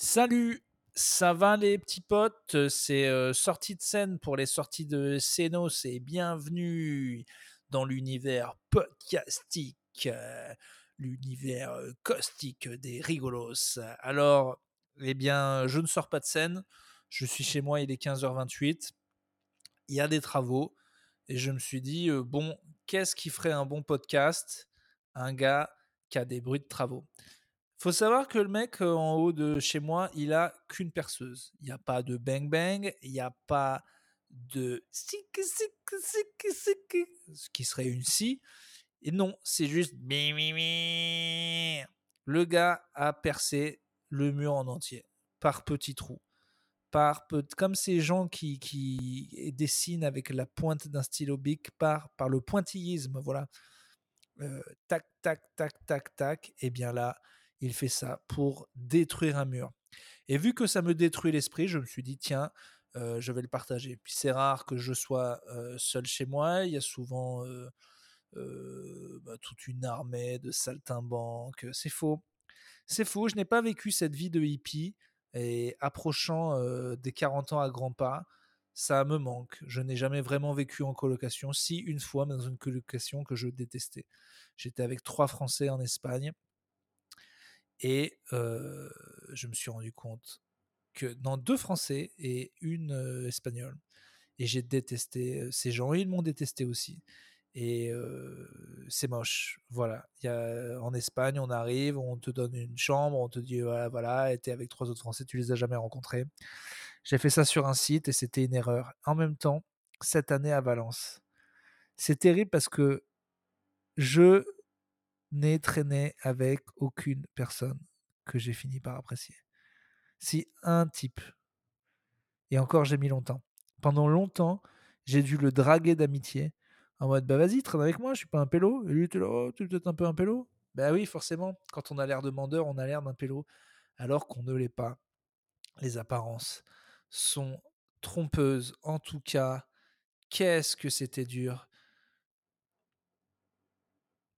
Salut, ça va les petits potes? C'est euh, sortie de scène pour les sorties de Senos et bienvenue dans l'univers podcastique, euh, l'univers euh, caustique des rigolos. Alors, eh bien, je ne sors pas de scène, je suis chez moi, il est 15h28, il y a des travaux et je me suis dit, bon, qu'est-ce qui ferait un bon podcast? Un gars qui a des bruits de travaux. Faut savoir que le mec euh, en haut de chez moi, il a qu'une perceuse. Il n'y a pas de bang bang, il n'y a pas de sic sic sic sic, ce qui serait une scie. Et non, c'est juste. Le gars a percé le mur en entier par petits trous. Par comme ces gens qui, qui dessinent avec la pointe d'un stylo bic par, par le pointillisme, voilà. Euh, tac, tac, tac, tac, tac. Et bien là, il fait ça pour détruire un mur. Et vu que ça me détruit l'esprit, je me suis dit, tiens, euh, je vais le partager. Puis c'est rare que je sois euh, seul chez moi. Il y a souvent euh, bah, toute une armée de saltimbanques. C'est faux. C'est faux. Je n'ai pas vécu cette vie de hippie. Et approchant des 40 ans à grands pas, ça me manque. Je n'ai jamais vraiment vécu en colocation. Si, une fois, mais dans une colocation que je détestais. J'étais avec trois Français en Espagne. Et je me suis rendu compte que dans deux Français et une Espagnole. Et j'ai détesté ces gens. Ils m'ont détesté aussi. Et c'est moche. Voilà. En Espagne, on arrive, on te donne une chambre, on te dit voilà, voilà, et t'es avec trois autres Français, tu les as jamais rencontrés. J'ai fait ça sur un site et c'était une erreur. En même temps, cette année à Valence, c'est terrible parce que je n'ai traîné avec aucune personne que j'ai fini par apprécier. Si un type, et encore j'ai mis longtemps, pendant longtemps, j'ai dû le draguer d'amitié en mode bah vas-y, traîne avec moi, je suis pas un pélo. Et lui oh, tu es peut-être un peu un pélo Bah oui, forcément, quand on a l'air de mandeur, on a l'air d'un pélo, alors qu'on ne l'est pas. Les apparences sont trompeuses. En tout cas, qu'est-ce que c'était dur.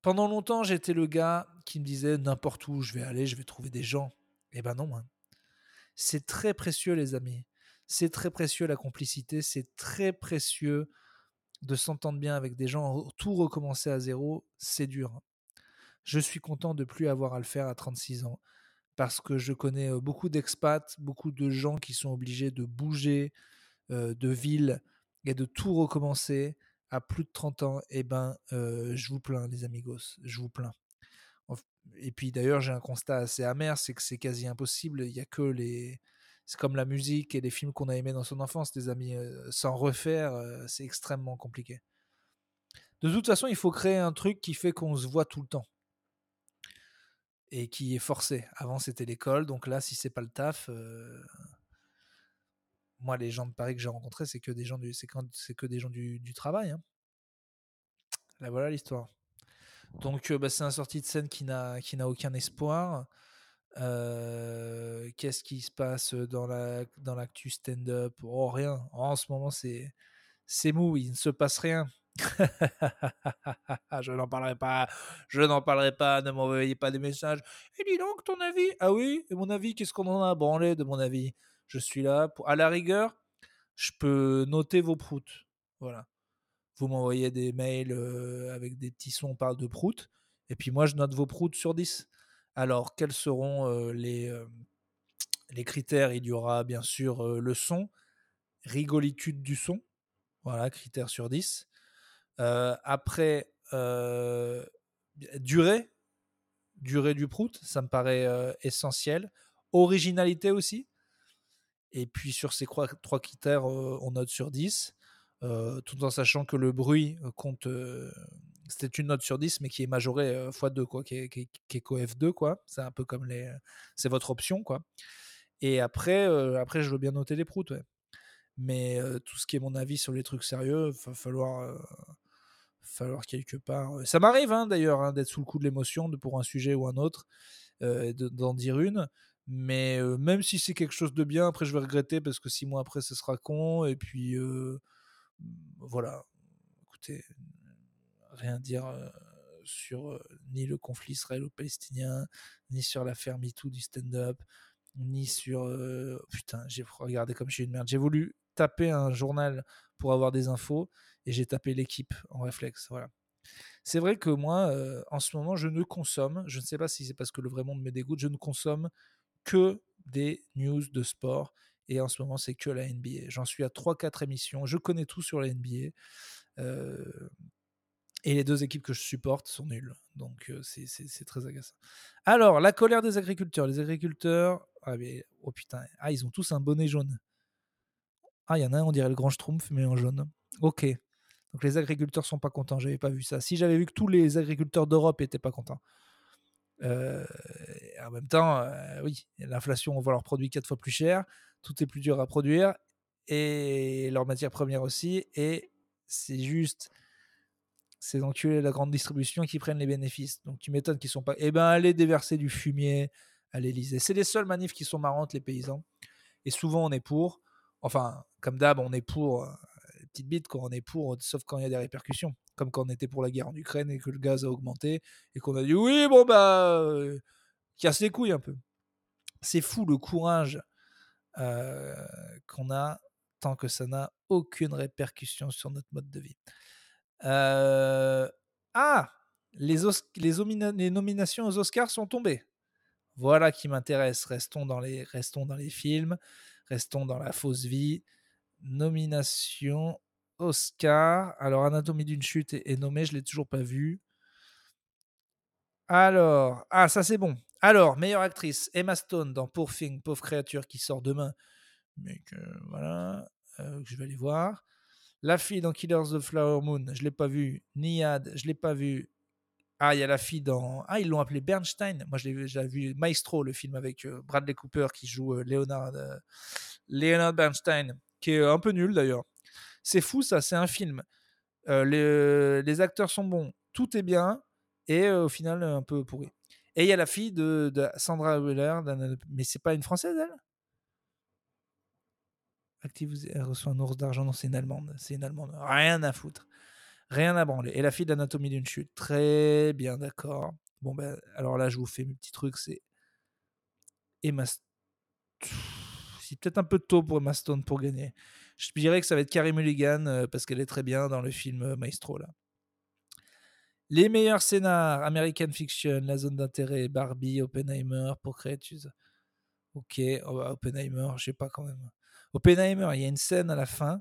Pendant longtemps, j'étais le gars qui me disait n'importe où je vais aller, je vais trouver des gens. Eh ben non, hein. c'est très précieux, les amis. C'est très précieux la complicité, c'est très précieux de s'entendre bien avec des gens, tout recommencer à zéro, c'est dur. hein. Je suis content de plus avoir à le faire à 36 ans parce que je connais euh, beaucoup d'expats, beaucoup de gens qui sont obligés de bouger euh, de ville et de tout recommencer à plus de 30 ans. Eh ben, je vous plains, les amigos, je vous plains. Et puis d'ailleurs, j'ai un constat assez amer, c'est que c'est quasi impossible. Il y a que les, c'est comme la musique et les films qu'on a aimés dans son enfance, les amis. S'en refaire, c'est extrêmement compliqué. De toute façon, il faut créer un truc qui fait qu'on se voit tout le temps et qui est forcé. Avant, c'était l'école, donc là, si c'est pas le taf, moi, les gens de Paris que j'ai rencontrés, c'est que des gens du, c'est que des gens du, du travail. hein. Là, voilà l'histoire. Donc, bah, c'est un sortie de scène qui n'a aucun espoir. Qu'est-ce qui se passe dans la dans l'actu stand-up? Oh, rien. en ce moment, c'est mou. Il ne se passe rien. je n'en parlerai pas. Je n'en parlerai pas. Ne m'envoyez pas des messages. Et dis donc ton avis. Ah oui? Et mon avis, qu'est-ce qu'on en a branlé de mon avis? Je suis là pour. À la rigueur, je peux noter vos proutes. Voilà. Vous m'envoyez des mails avec des petits sons, on parle de proutes. Et puis moi, je note vos proutes sur 10. Alors, quels seront les, critères? Il y aura bien sûr le son, rigolitude du son. Voilà, critère sur 10. Euh, après, durée, durée du prout, ça me paraît essentiel. Originalité aussi. Et puis sur ces trois, critères, on note sur 10, euh, tout en sachant que le bruit compte. c'était une note sur 10, mais qui est majorée euh, x2, quoi, qui est, qui qui est coef 2, quoi. C'est un peu comme les. C'est votre option, quoi. Et après, après, je veux bien noter les proutes. Mais tout ce qui est mon avis sur les trucs sérieux, va falloir, falloir quelque part. Ça m'arrive hein, d'ailleurs hein, d'être sous le coup de l'émotion pour un sujet ou un autre, d'en dire une. Mais même si c'est quelque chose de bien, après je vais regretter parce que six mois après ce sera con. Et puis voilà. Écoutez, rien dire sur ni le conflit israélo-palestinien, ni sur l'affaire MeToo du stand-up. ni sur. euh, Putain, j'ai regardé comme je suis une merde. J'ai voulu taper un journal pour avoir des infos et j'ai tapé l'équipe en réflexe. Voilà. C'est vrai que moi, en ce moment, je ne consomme, je ne sais pas si c'est parce que le vrai monde me dégoûte, je ne consomme que des news de sport. Et en ce moment, c'est que la NBA. J'en suis à 3-4 émissions. Je connais tout sur la NBA. Euh, et les deux équipes que je supporte sont nulles. Donc, euh, c'est- très agaçant. Alors, la colère des agriculteurs. Les agriculteurs. Ah, mais, oh putain. Ah, ils ont tous un bonnet jaune. Ah, il y en a un, on dirait le grand Schtroumpf, mais en jaune. Ok. Donc, les agriculteurs sont pas contents. J'avais pas vu ça. Si j'avais vu que tous les agriculteurs d'Europe étaient pas contents. Euh, en même temps, oui, l'inflation, on voit leurs produits quatre fois plus cher. Tout est plus dur à produire. Et leurs matières premières aussi. Et c'est juste ces enculés de la grande distribution qui prennent les bénéfices. Donc tu m'étonnes qu'ils sont pas. Eh ben, allez déverser du fumier à l'Elysée. C'est les seules manifs qui sont marrantes, les paysans. Et souvent, on est pour. Enfin, comme d'hab, on est pour. petite bite quand on est pour, sauf quand il y a des répercussions. Comme quand on était pour la guerre en Ukraine et que le gaz a augmenté et qu'on a dit oui, bon, bah. Casse les couilles un peu. C'est fou le courage euh, qu'on a tant que ça n'a aucune répercussion sur notre mode de vie. Euh, Ah les, nominations aux Oscars sont tombées. Voilà qui m'intéresse. Restons dans, les, films, restons dans la fausse vie. Nomination Oscar. Alors, Anatomie d'une chute est, est nommé, je ne l'ai toujours pas vu. Alors, ah, ça c'est bon. Alors, meilleure actrice, Emma Stone dans Poor Thing, Pauvre créature, qui sort demain. Mais que, voilà, euh, je vais aller voir. La fille dans Killers of the Flower Moon, je l'ai pas vue. Niad, je l'ai pas vue. Ah, il y a la fille dans. Ah, ils l'ont appelé Bernstein. Moi, je l'ai vu- Maestro, le film avec euh, Bradley Cooper qui joue euh, Leonard, Leonard Bernstein, qui est un peu nul d'ailleurs. C'est fou, ça, c'est un film. Les, acteurs sont bons, tout est bien, et au final, un peu pourri. Et il y a la fille de, Sandra Weller, mais c'est pas une française, elle? Active, elle reçoit un ours d'argent, non, c'est une allemande. C'est une allemande. Rien à foutre. Rien à branler. Et la fille d'Anatomie d'une chute. Très bien, d'accord. Bon, ben, alors là, je vous fais mes petits trucs. C'est Emma. St- C'est peut-être un peu tôt pour Emma Stone pour gagner. Je dirais que ça va être Carrie Mulligan euh, parce qu'elle est très bien dans le film euh, Maestro. Là. Les meilleurs scénars American Fiction, La Zone d'intérêt, Barbie, Oppenheimer pour. Ok, oh, bah, Oppenheimer, je sais pas quand même. Oppenheimer, il y a une scène à la fin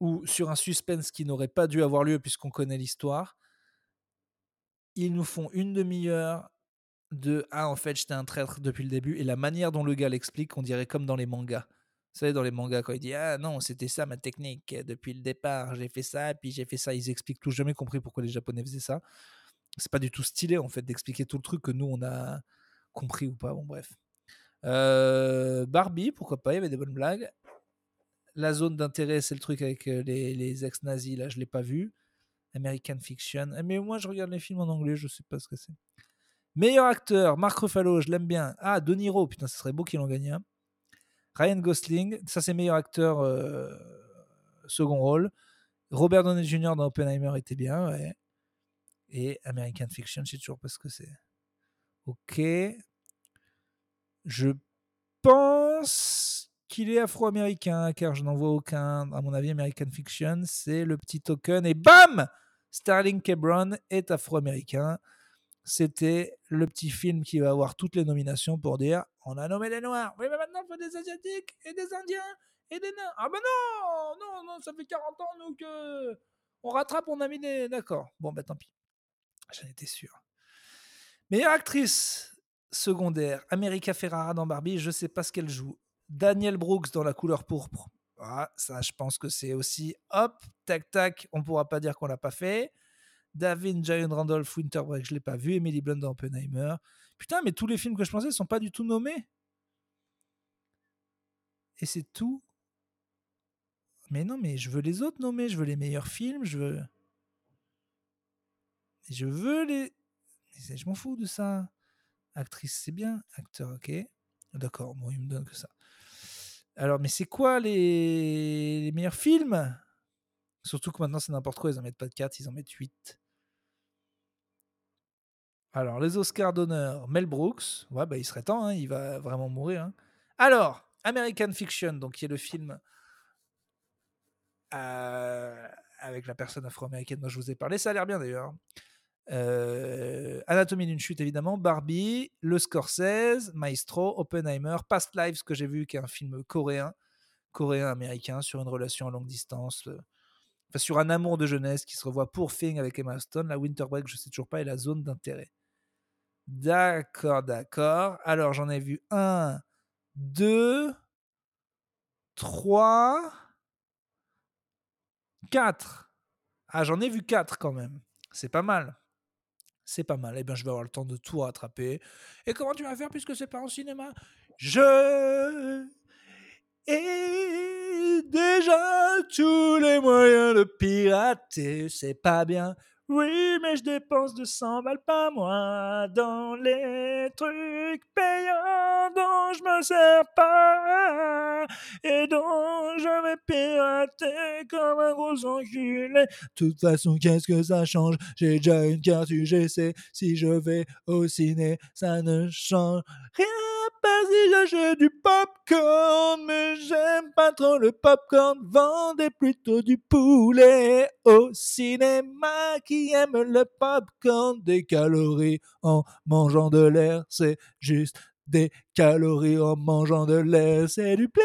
où, sur un suspense qui n'aurait pas dû avoir lieu puisqu'on connaît l'histoire, ils nous font une demi-heure de Ah, en fait, j'étais un traître depuis le début. Et la manière dont le gars l'explique, on dirait comme dans les mangas. Vous savez, dans les mangas, quand il dit Ah non, c'était ça ma technique depuis le départ, j'ai fait ça, puis j'ai fait ça. Ils expliquent tout. J'ai jamais compris pourquoi les Japonais faisaient ça. C'est pas du tout stylé, en fait, d'expliquer tout le truc que nous, on a compris ou pas. Bon, bref. Euh, Barbie, pourquoi pas, il y avait des bonnes blagues. La zone d'intérêt, c'est le truc avec euh, les, ex-nazis, là, je l'ai pas vu. American Fiction. Eh, Mais moi, je regarde les films en anglais, je sais pas ce que c'est. Meilleur acteur, Marc Ruffalo, je l'aime bien. Ah, De Niro, putain, ce serait beau qu'il en gagne un. Ryan Gosling, ça c'est meilleur acteur euh, second rôle. Robert Downey Jr. dans Oppenheimer était bien, ouais. Et American Fiction, je sais toujours pas ce que c'est. Ok. Je pense qu'il est afro-américain, car je n'en vois aucun. À mon avis, American Fiction, c'est le petit token. Et bam Sterling K. Brown est afro-américain. C'était le petit film qui va avoir toutes les nominations pour dire on a nommé les Noirs. Oui, mais maintenant, il faut des Asiatiques et des Indiens et des Nains. Ah ben non Non, non, ça fait 40 ans, nous, que on rattrape, on a mis des... D'accord. Bon, ben tant pis. J'en étais sûr. Meilleure actrice secondaire, America Ferrara dans Barbie, je sais pas ce qu'elle joue. Daniel Brooks dans La couleur pourpre. Ah, ça, je pense que c'est aussi hop, tac, tac, on pourra pas dire qu'on l'a pas fait. David Giant Randolph Winterbreak, je l'ai pas vu. Emily Blunt dans Oppenheimer. Putain, mais tous les films que je pensais sont pas du tout nommés. Et c'est tout. Mais non, mais je veux les autres nommés. Je veux les meilleurs films. Je veux. Je veux les. Mais Je m'en fous de ça. Actrice, c'est bien. Acteur, ok. D'accord, bon, il me donne que ça. Alors, mais c'est quoi les meilleurs films? Surtout que maintenant, c'est n'importe quoi. Ils en mettent pas de 4, ils en mettent 8. Alors, les Oscars d'honneur, Mel Brooks. Ouais, bah, il serait temps, hein, il va vraiment mourir. hein. Alors, American Fiction, donc qui est le film euh, avec la personne afro-américaine dont je vous ai parlé. Ça a l'air bien d'ailleurs. Euh, Anatomie d'une chute, évidemment. Barbie, Le Scorsese, Maestro, Oppenheimer, Past Lives, que j'ai vu, qui est un film coréen, coréen-américain, sur une relation à longue distance. euh, Sur un amour de jeunesse qui se revoit pour Thing avec Emma Stone. La Winter Break, je sais toujours pas, et la zone d'intérêt. D'accord, d'accord. Alors, j'en ai vu un, deux, trois, quatre. Ah, j'en ai vu quatre quand même. C'est pas mal. C'est pas mal. Eh bien, je vais avoir le temps de tout rattraper. Et comment tu vas faire puisque c'est pas en cinéma? Je ai déjà tous les moyens de pirater. C'est pas bien. Oui, mais je dépense 200 balles par mois dans les trucs payants dont je me sers pas et dont je vais pirater comme un gros enculé. De toute façon, qu'est-ce que ça change? J'ai déjà une carte UGC. Si je vais au ciné, ça ne change rien. Pas si j'achète du popcorn, mais j'aime pas trop le popcorn. Vendez plutôt du poulet au cinéma qui aime le popcorn. Des calories en mangeant de l'air, c'est juste des calories en mangeant de l'air. C'est du blé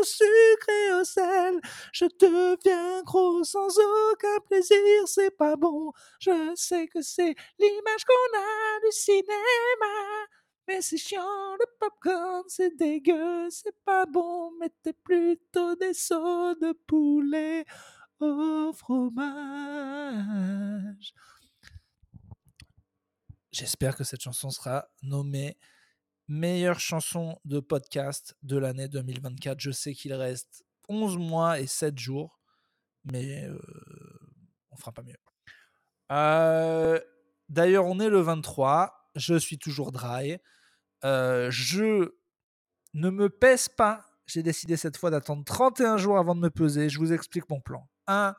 au sucre et au sel. Je deviens gros sans aucun plaisir, c'est pas bon. Je sais que c'est l'image qu'on a du cinéma. Mais c'est chiant, le popcorn, c'est dégueu, c'est pas bon. Mettez plutôt des sauts de poulet au fromage. J'espère que cette chanson sera nommée meilleure chanson de podcast de l'année 2024. Je sais qu'il reste 11 mois et 7 jours, mais euh, on fera pas mieux. Euh, D'ailleurs, on est le 23. Je suis toujours dry. Euh, je ne me pèse pas. J'ai décidé cette fois d'attendre 31 jours avant de me peser. Je vous explique mon plan. 1.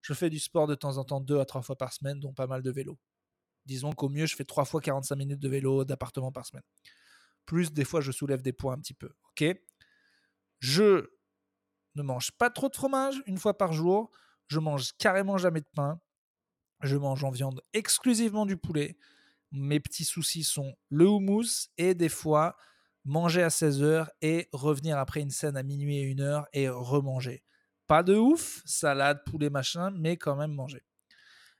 Je fais du sport de temps en temps, 2 à 3 fois par semaine, dont pas mal de vélo. Disons qu'au mieux, je fais 3 fois 45 minutes de vélo d'appartement par semaine. Plus, des fois, je soulève des poids un petit peu. Ok? Je ne mange pas trop de fromage une fois par jour. Je mange carrément jamais de pain. Je mange en viande exclusivement du poulet. Mes petits soucis sont le houmous et des fois manger à 16h et revenir après une scène à minuit et 1h et remanger. Pas de ouf, salade, poulet, machin, mais quand même manger.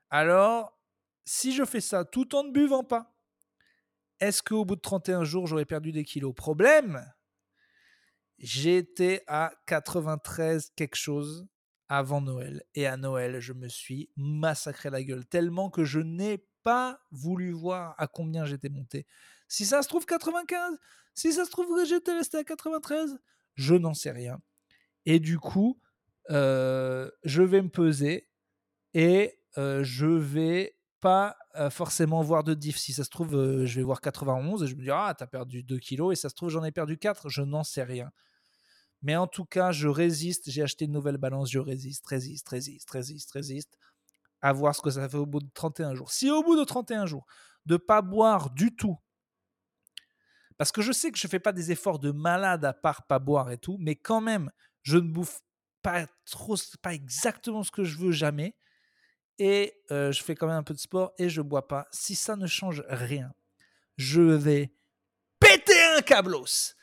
Alors, si je fais ça tout en ne buvant pas, est-ce qu'au bout de 31 jours, j'aurais perdu des kilos? Problème, j'étais à 93 quelque chose avant Noël. Et à Noël, je me suis massacré la gueule tellement que je n'ai pas voulu voir à combien j'étais monté. Si ça se trouve 95, si ça se trouve que j'étais resté à 93, je n'en sais rien. Et du coup, euh, je vais me peser et euh, je vais pas euh, forcément voir de diff. Si ça se trouve, je vais voir 91 et je me dis, ah, t'as perdu 2 kilos et ça se trouve, j'en ai perdu 4. Je n'en sais rien. Mais en tout cas, je résiste. J'ai acheté une nouvelle balance. Je résiste, résiste, résiste, résiste, résiste. À voir ce que ça fait au bout de 31 jours. Si au bout de 31 jours, de pas boire du tout, parce que je sais que je fais pas des efforts de malade à part pas boire et tout, mais quand même, je ne bouffe pas trop, pas exactement ce que je veux jamais. Et euh, je fais quand même un peu de sport et je bois pas. Si ça ne change rien, je vais péter un câblos.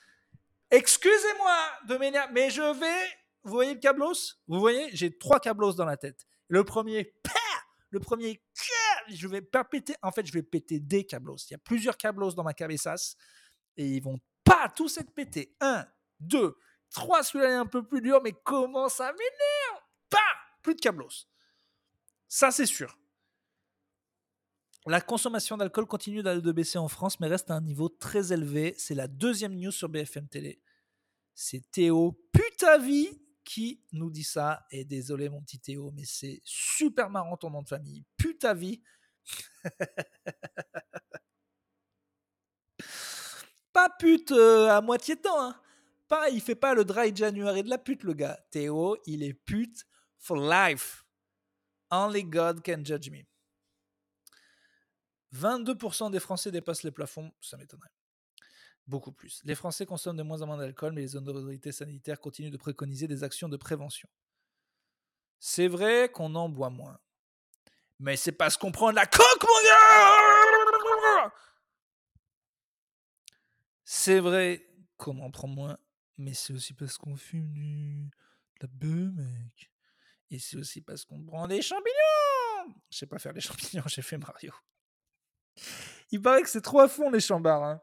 Excusez-moi de m'énerver, mais je vais. Vous voyez le câblos Vous voyez J'ai trois câblos dans la tête. Le premier, le premier, je vais pas péter. En fait, je vais péter des câblos. Il y a plusieurs câblos dans ma cabessasse et ils vont pas tous être pétés. Un, deux, trois. Celui-là est un peu plus dur, mais comment ça m'énerve? Pas Plus de câblos. Ça, c'est sûr. La consommation d'alcool continue de baisser en France, mais reste à un niveau très élevé. C'est la deuxième news sur BFM Télé. C'est Théo Putavi qui nous dit ça? Et désolé, mon petit Théo, mais c'est super marrant ton nom de famille. Putavi. pas pute euh, à moitié temps. Hein. Pas, il fait pas le dry January de la pute, le gars. Théo, il est pute for life. Only God can judge me. 22% des Français dépassent les plafonds, ça m'étonnerait. Beaucoup plus. Les Français consomment de moins en moins d'alcool, mais les autorités sanitaires continuent de préconiser des actions de prévention. C'est vrai qu'on en boit moins. Mais c'est parce qu'on prend de la coque, mon gars C'est vrai qu'on en prend moins, mais c'est aussi parce qu'on fume du... de la bœuf, mec. Et c'est aussi parce qu'on prend des champignons Je sais pas faire les champignons, j'ai fait Mario. Il paraît que c'est trop à fond les chambards. Hein.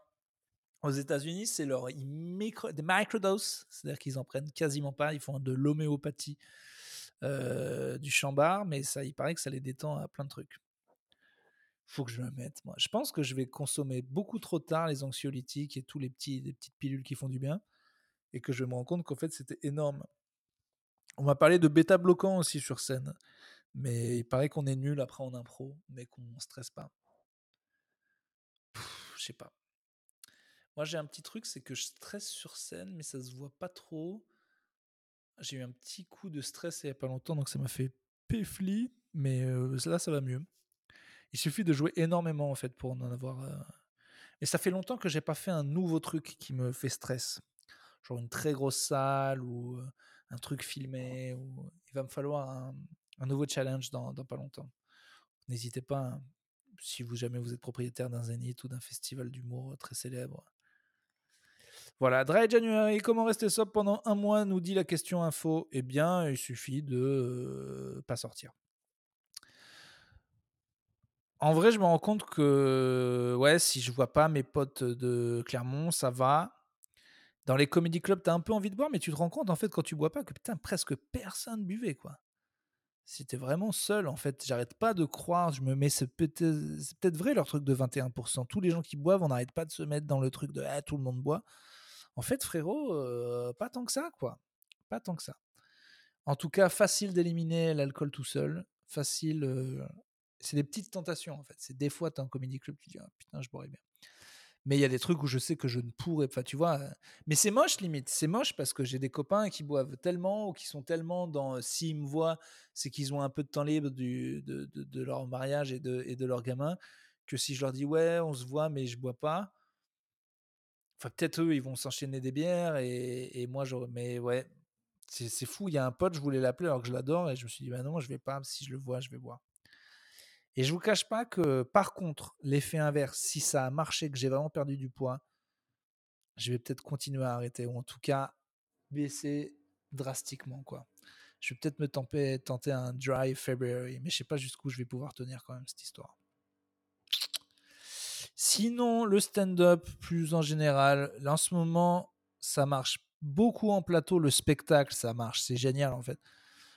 Aux États-Unis, c'est leur micro, des microdoses, c'est-à-dire qu'ils en prennent quasiment pas, ils font de l'homéopathie euh, du chambard, mais ça, il paraît que ça les détend à plein de trucs. Faut que je me mette, moi. Je pense que je vais consommer beaucoup trop tard les anxiolytiques et tous les petits, les petites pilules qui font du bien, et que je me rends compte qu'en fait c'était énorme. On m'a parlé de bêta bloquant aussi sur scène, mais il paraît qu'on est nul après en impro, mais qu'on ne stresse pas. Je sais pas. Moi, j'ai un petit truc, c'est que je stresse sur scène, mais ça se voit pas trop. J'ai eu un petit coup de stress il y a pas longtemps, donc ça m'a fait péfli, mais euh, là, ça va mieux. Il suffit de jouer énormément, en fait, pour en avoir. Euh... Et ça fait longtemps que j'ai pas fait un nouveau truc qui me fait stress. Genre une très grosse salle ou un truc filmé. Ou... Il va me falloir un, nouveau challenge dans, dans pas longtemps. N'hésitez pas, hein, si vous jamais vous êtes propriétaire d'un zénith ou d'un festival d'humour très célèbre, voilà, Dry January, comment rester sobre pendant un mois, nous dit la question info. Eh bien, il suffit de euh, pas sortir. En vrai, je me rends compte que ouais, si je vois pas mes potes de Clermont, ça va. Dans les comedy clubs, tu as un peu envie de boire, mais tu te rends compte en fait quand tu bois pas que putain presque personne buvait quoi. C'était vraiment seul en fait. J'arrête pas de croire. Je me mets c'est peut-être vrai leur truc de 21%. Tous les gens qui boivent, on n'arrête pas de se mettre dans le truc de ah, tout le monde boit. En fait, frérot, euh, pas tant que ça, quoi. Pas tant que ça. En tout cas, facile d'éliminer l'alcool tout seul. Facile. Euh, c'est des petites tentations, en fait. C'est des fois, tu as un comédie club, tu dis, ah, putain, je boirais bien. Mais il y a des trucs où je sais que je ne pourrais pas, tu vois. Mais c'est moche, limite. C'est moche parce que j'ai des copains qui boivent tellement ou qui sont tellement dans. S'ils me voient, c'est qu'ils ont un peu de temps libre du, de, de, leur mariage et de, et de leur gamin. Que si je leur dis, ouais, on se voit, mais je bois pas Enfin, peut-être eux, ils vont s'enchaîner des bières et, moi, je. Mais ouais, c'est fou. Il y a un pote, je voulais l'appeler alors que je l'adore et je me suis dit, bah non, je vais pas. Si je le vois, je vais boire. Et je vous cache pas que, par contre, l'effet inverse, si ça a marché, que j'ai vraiment perdu du poids, je vais peut-être continuer à arrêter ou en tout cas baisser drastiquement, quoi. Je vais peut-être me tenter, tenter un dry February, mais je sais pas jusqu'où je vais pouvoir tenir quand même cette histoire. Sinon, le stand-up, plus en général, en ce moment, ça marche beaucoup en plateau. Le spectacle, ça marche. C'est génial, en fait.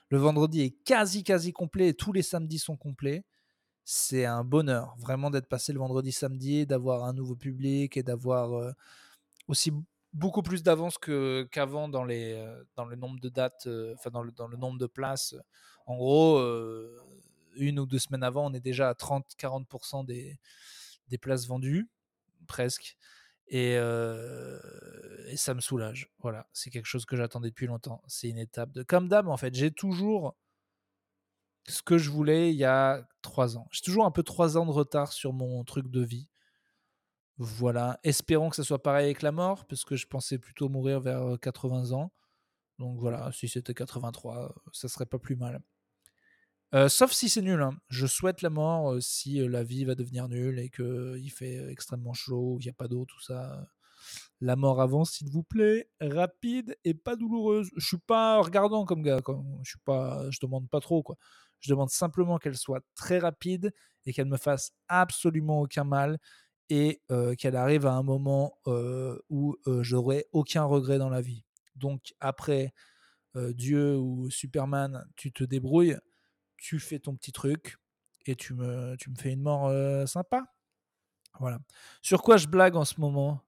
Le vendredi est quasi, quasi complet et tous les samedis sont complets. C'est un bonheur, vraiment, d'être passé le vendredi, samedi, d'avoir un nouveau public et d'avoir euh, aussi beaucoup plus d'avance qu'avant dans, les, euh, dans le nombre de dates, euh, enfin, dans, le, dans le nombre de places. En gros, une ou deux semaines avant, on est déjà à 30-40% des des places vendues, presque. Et, et, ça me soulage. Voilà, c'est quelque chose que j'attendais depuis longtemps. C'est une étape de. Comme d'hab, en fait, j'ai toujours ce que je voulais il y a trois ans. J'ai toujours un peu trois ans de retard sur mon truc de vie. Voilà, espérons que ça soit pareil avec la mort, parce que je pensais plutôt mourir vers 80 ans. Donc voilà, si c'était 83, ça serait pas plus mal. Euh, sauf si c'est nul. Hein. Je souhaite la mort euh, si euh, la vie va devenir nulle et qu'il fait extrêmement chaud, il n'y a pas d'eau, tout ça. La mort avant, s'il vous plaît, rapide et pas douloureuse. Je suis pas regardant comme gars, je suis pas, je demande pas trop quoi. Je demande simplement qu'elle soit très rapide et qu'elle me fasse absolument aucun mal et qu'elle arrive à un moment où j'aurai aucun regret dans la vie. Donc après Dieu ou Superman, tu te débrouilles tu fais ton petit truc et tu me, tu me fais une mort sympa. Voilà. Sur quoi je blague en ce moment?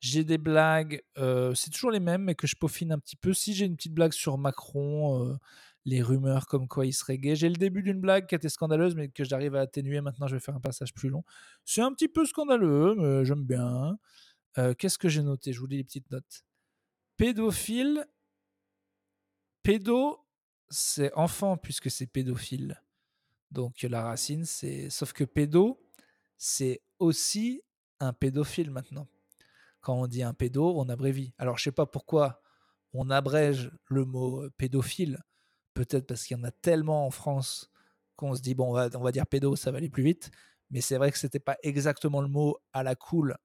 J'ai des blagues, c'est toujours les mêmes, mais que je peaufine un petit peu. Si j'ai une petite blague sur Macron, les rumeurs comme quoi il serait gay. J'ai le début d'une blague qui était scandaleuse, mais que j'arrive à atténuer. Maintenant, je vais faire un passage plus long. C'est un petit peu scandaleux, mais j'aime bien. Qu'est-ce que j'ai noté? Je vous lis les petites notes. Pédophile. Pédo c'est enfant puisque c'est pédophile. Donc la racine, c'est. Sauf que pédo, c'est aussi un pédophile maintenant. Quand on dit un pédo, on abrévie. Alors, je sais pas pourquoi on abrège le mot pédophile. Peut-être parce qu'il y en a tellement en France qu'on se dit, bon, on va, on va dire pédo, ça va aller plus vite. Mais c'est vrai que c'était pas exactement le mot à la cool,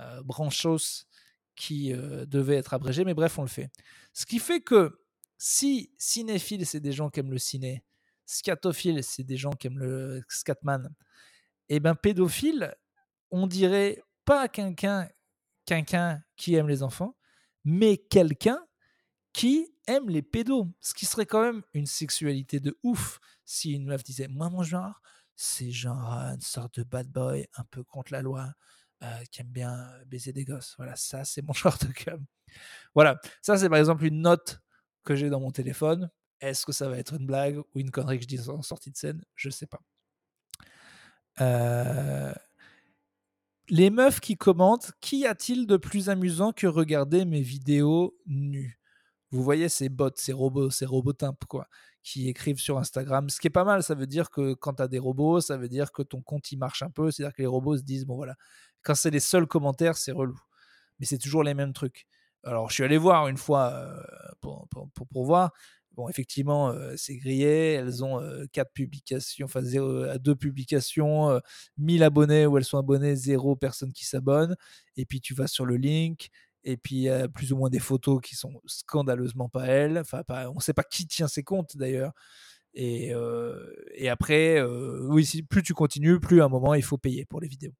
euh, branchos, qui euh, devait être abrégé. Mais bref, on le fait. Ce qui fait que si cinéphile, c'est des gens qui aiment le ciné, scatophile, c'est des gens qui aiment le scatman, et eh ben pédophile, on dirait pas quelqu'un qui aime les enfants, mais quelqu'un qui aime les pédos. Ce qui serait quand même une sexualité de ouf si une meuf disait Moi, mon genre, c'est genre une sorte de bad boy un peu contre la loi, euh, qui aime bien baiser des gosses. Voilà, ça, c'est mon genre de cum. Voilà, ça, c'est par exemple une note que j'ai dans mon téléphone. Est-ce que ça va être une blague ou une connerie que je dis en sortie de scène? Je sais pas. Euh, les meufs qui commentent, qu'y a-t-il de plus amusant que regarder mes vidéos nues? Vous voyez ces bots, ces robots, ces robots quoi, qui écrivent sur Instagram. Ce qui est pas mal, ça veut dire que quand tu as des robots, ça veut dire que ton compte il marche un peu. C'est-à-dire que les robots se disent, bon voilà, quand c'est les seuls commentaires, c'est relou. Mais c'est toujours les mêmes trucs. Alors, je suis allé voir une fois euh, pour, pour, voir. Bon, effectivement, euh, c'est grillé. Elles ont euh, quatre publications, enfin deux publications, 1000 abonnés où elles sont abonnées, zéro personne qui s'abonne. Et puis tu vas sur le link, et puis il y a plus ou moins des photos qui sont scandaleusement pas elles. Enfin, on ne sait pas qui tient ces comptes d'ailleurs. Et, et après, oui, plus tu continues, plus à un moment il faut payer pour les vidéos.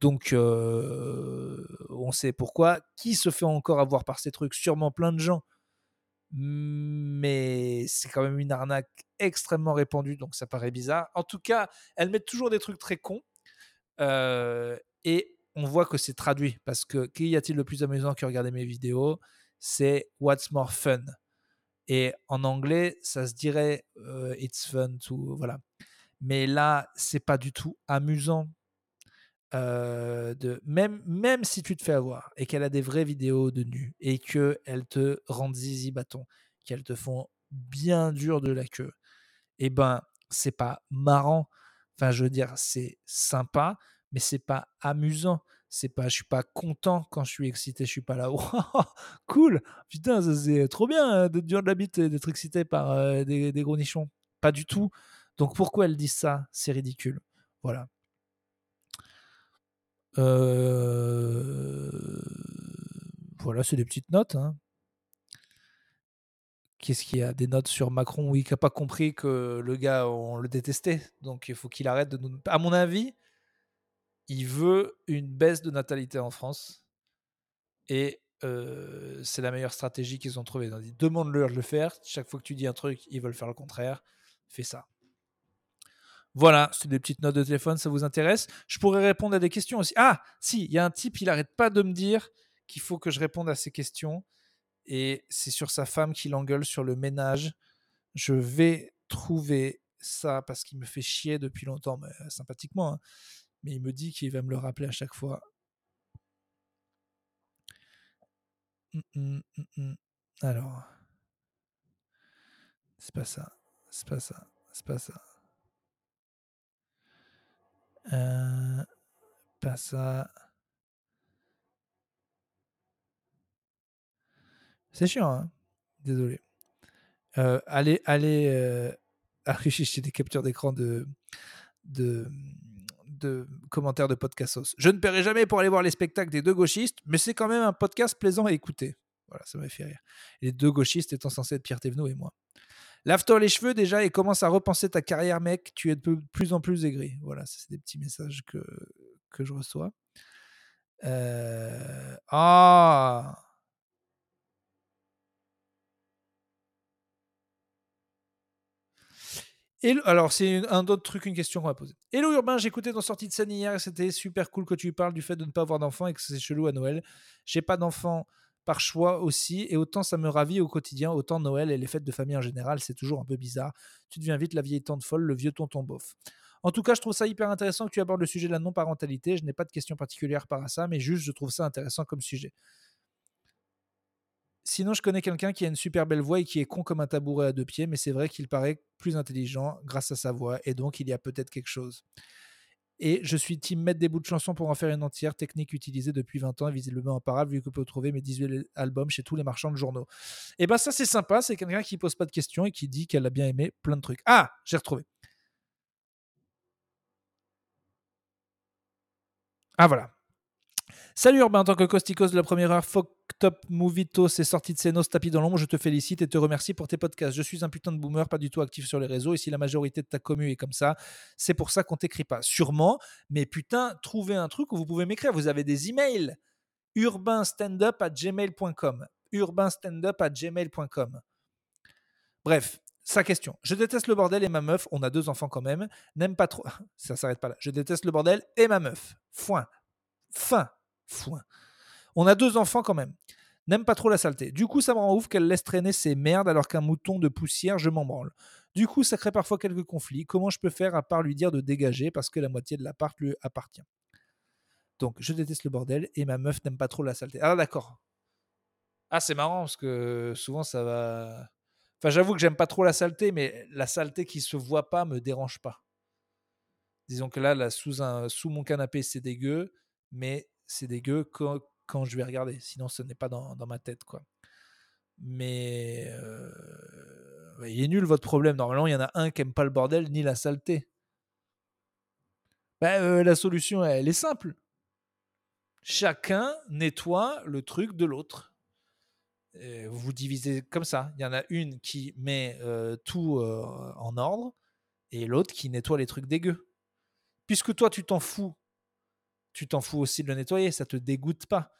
Donc, on sait pourquoi. Qui se fait encore avoir par ces trucs? Sûrement plein de gens mais c'est quand même une arnaque extrêmement répandue, donc ça paraît bizarre. En tout cas, elles mettent toujours des trucs très cons, euh, et on voit que c'est traduit, parce que qu'y a-t-il de plus amusant que regarder mes vidéos? C'est What's more fun Et en anglais, ça se dirait euh, It's fun to... Voilà. Mais là, c'est pas du tout amusant. Euh, de même, même si tu te fais avoir et qu'elle a des vraies vidéos de nu et qu'elles te rendent zizi bâton, qu'elles te font bien dur de la queue, eh ben, c'est pas marrant. Enfin, je veux dire, c'est sympa, mais c'est pas amusant. C'est pas, je suis pas content quand je suis excité. Je suis pas là, cool, putain, c'est trop bien hein, de dur de la bite d'être excité par euh, des, des gros nichons. Pas du tout. Donc pourquoi elle dit ça? C'est ridicule. Voilà. Euh, voilà, c'est des petites notes. Hein. Qu'est-ce qu'il y a Des notes sur Macron, oui, qui n'a pas compris que le gars, on le détestait. Donc il faut qu'il arrête de nous. À mon avis, il veut une baisse de natalité en France. Et euh, c'est la meilleure stratégie qu'ils ont trouvée. Demande-leur de le faire. Chaque fois que tu dis un truc, ils veulent faire le contraire. Fais ça. Voilà, c'est des petites notes de téléphone, ça vous intéresse Je pourrais répondre à des questions aussi. Ah, si, il y a un type, il n'arrête pas de me dire qu'il faut que je réponde à ces questions. Et c'est sur sa femme qui l'engueule sur le ménage. Je vais trouver ça parce qu'il me fait chier depuis longtemps, euh, sympathiquement. Hein. Mais il me dit qu'il va me le rappeler à chaque fois. Hum, hum, hum, Alors. C'est pas ça. C'est pas ça. C'est pas ça. Euh, pas ça. C'est chiant, hein Désolé. Euh, allez, allez. Euh... J'ai des captures d'écran de, de, de commentaires de podcast Je ne paierai jamais pour aller voir les spectacles des deux gauchistes, mais c'est quand même un podcast plaisant à écouter. Voilà, ça m'a fait rire. Les deux gauchistes étant censés être Pierre Thévenot et moi. Lave-toi les cheveux déjà et commence à repenser ta carrière, mec. Tu es de plus en plus aigri. Voilà, c'est des petits messages que, que je reçois. Euh... Ah alors, c'est un autre truc, une question qu'on va poser. Hello Urbain, j'écoutais ton sortie de scène hier et c'était super cool que tu parles du fait de ne pas avoir d'enfant et que c'est chelou à Noël. J'ai pas d'enfant par choix aussi, et autant ça me ravit au quotidien, autant Noël et les fêtes de famille en général, c'est toujours un peu bizarre. Tu deviens vite la vieille tante folle, le vieux tonton bof. En tout cas, je trouve ça hyper intéressant que tu abordes le sujet de la non-parentalité. Je n'ai pas de question particulière par à ça, mais juste je trouve ça intéressant comme sujet. Sinon, je connais quelqu'un qui a une super belle voix et qui est con comme un tabouret à deux pieds, mais c'est vrai qu'il paraît plus intelligent grâce à sa voix, et donc il y a peut-être quelque chose. Et je suis team mettre des bouts de chansons pour en faire une entière, technique utilisée depuis 20 ans et visiblement imparable vu que peut trouver mes 18 albums chez tous les marchands de journaux. Et ben ça c'est sympa, c'est quelqu'un qui pose pas de questions et qui dit qu'elle a bien aimé plein de trucs. Ah, j'ai retrouvé. Ah voilà. Salut Urbain, en tant que Costicos de la première heure, Fuck Top Movito, c'est sorti de Senos tapis dans l'ombre. Je te félicite et te remercie pour tes podcasts. Je suis un putain de boomer, pas du tout actif sur les réseaux. Et si la majorité de ta commu est comme ça, c'est pour ça qu'on t'écrit pas. Sûrement, mais putain, trouvez un truc où vous pouvez m'écrire. Vous avez des emails urbainstandup à gmail.com. Urbainstandup à gmail.com. Bref, sa question. Je déteste le bordel et ma meuf, on a deux enfants quand même, n'aime pas trop. Ça s'arrête pas là. Je déteste le bordel et ma meuf. Foin. Fin. Foin. On a deux enfants quand même. N'aime pas trop la saleté. Du coup, ça me rend ouf qu'elle laisse traîner ses merdes alors qu'un mouton de poussière, je m'en branle. Du coup, ça crée parfois quelques conflits. Comment je peux faire à part lui dire de dégager parce que la moitié de l'appart lui appartient? Donc, je déteste le bordel et ma meuf n'aime pas trop la saleté. Ah, d'accord. Ah, c'est marrant parce que souvent ça va. Enfin, j'avoue que j'aime pas trop la saleté, mais la saleté qui se voit pas me dérange pas. Disons que là, là sous, un, sous mon canapé, c'est dégueu, mais c'est dégueu quand, quand je vais regarder. Sinon, ce n'est pas dans, dans, ma tête, quoi. Mais euh, il est nul votre problème. Normalement, il y en a un qui aime pas le bordel ni la saleté. Ben, euh, la solution, elle est simple. Chacun nettoie le truc de l'autre. Vous vous divisez comme ça. Il y en a une qui met euh, tout euh, en ordre et l'autre qui nettoie les trucs dégueux. Puisque toi, tu t'en fous, tu t'en fous aussi de le nettoyer, ça te dégoûte pas.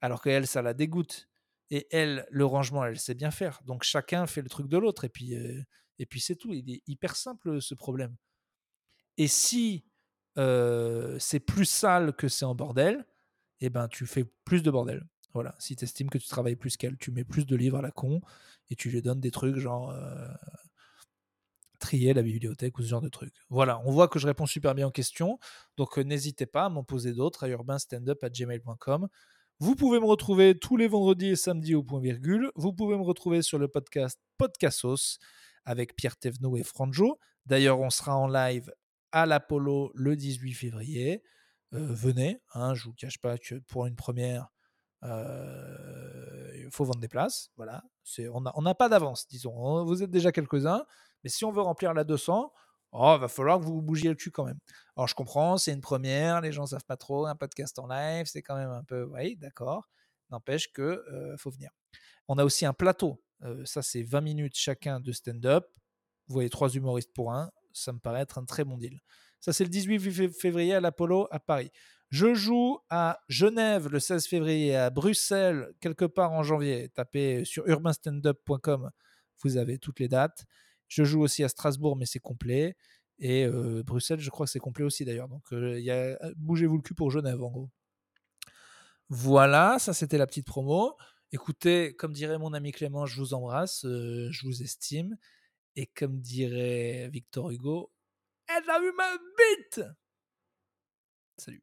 Alors que elle, ça la dégoûte. Et elle, le rangement, elle sait bien faire. Donc chacun fait le truc de l'autre et puis, euh, et puis c'est tout. Il est hyper simple ce problème. Et si c'est plus sale que c'est en bordel, eh ben tu fais plus de bordel. Voilà, si tu estimes que tu travailles plus qu'elle, tu mets plus de livres à la con et tu lui donnes des trucs genre euh, trier la bibliothèque ou ce genre de trucs. Voilà, on voit que je réponds super bien aux questions. Donc euh, n'hésitez pas à m'en poser d'autres à urbanstandup.gmail.com. Vous pouvez me retrouver tous les vendredis et samedis au point virgule. Vous pouvez me retrouver sur le podcast Podcastos avec Pierre Thévenot et Franjo. D'ailleurs, on sera en live à l'Apollo le 18 février. Euh, venez, hein, je ne vous cache pas que pour une première, il faut vendre des places. Voilà. On n'a on pas d'avance, disons. Vous êtes déjà quelques-uns. Mais si on veut remplir la 200, oh, va falloir que vous bougiez le cul quand même. Alors je comprends, c'est une première, les gens savent pas trop, un podcast en live, c'est quand même un peu, oui, d'accord. N'empêche que faut venir. On a aussi un plateau. ça, c'est 20 minutes chacun de stand-up. Vous voyez trois humoristes pour un. Ça me paraît être un très bon deal. Ça, c'est le 18 février à l'Apollo à Paris. Je joue à Genève le 16 février, à Bruxelles quelque part en janvier. Tapez sur urbanstandup.com, vous avez toutes les dates. Je joue aussi à Strasbourg, mais c'est complet. Et Bruxelles, je crois que c'est complet aussi d'ailleurs. Donc, bougez-vous le cul pour Genève en gros. Voilà, ça c'était la petite promo. Écoutez, comme dirait mon ami Clément, je vous embrasse, je vous estime. Et comme dirait Victor Hugo, elle a eu ma bite Salut.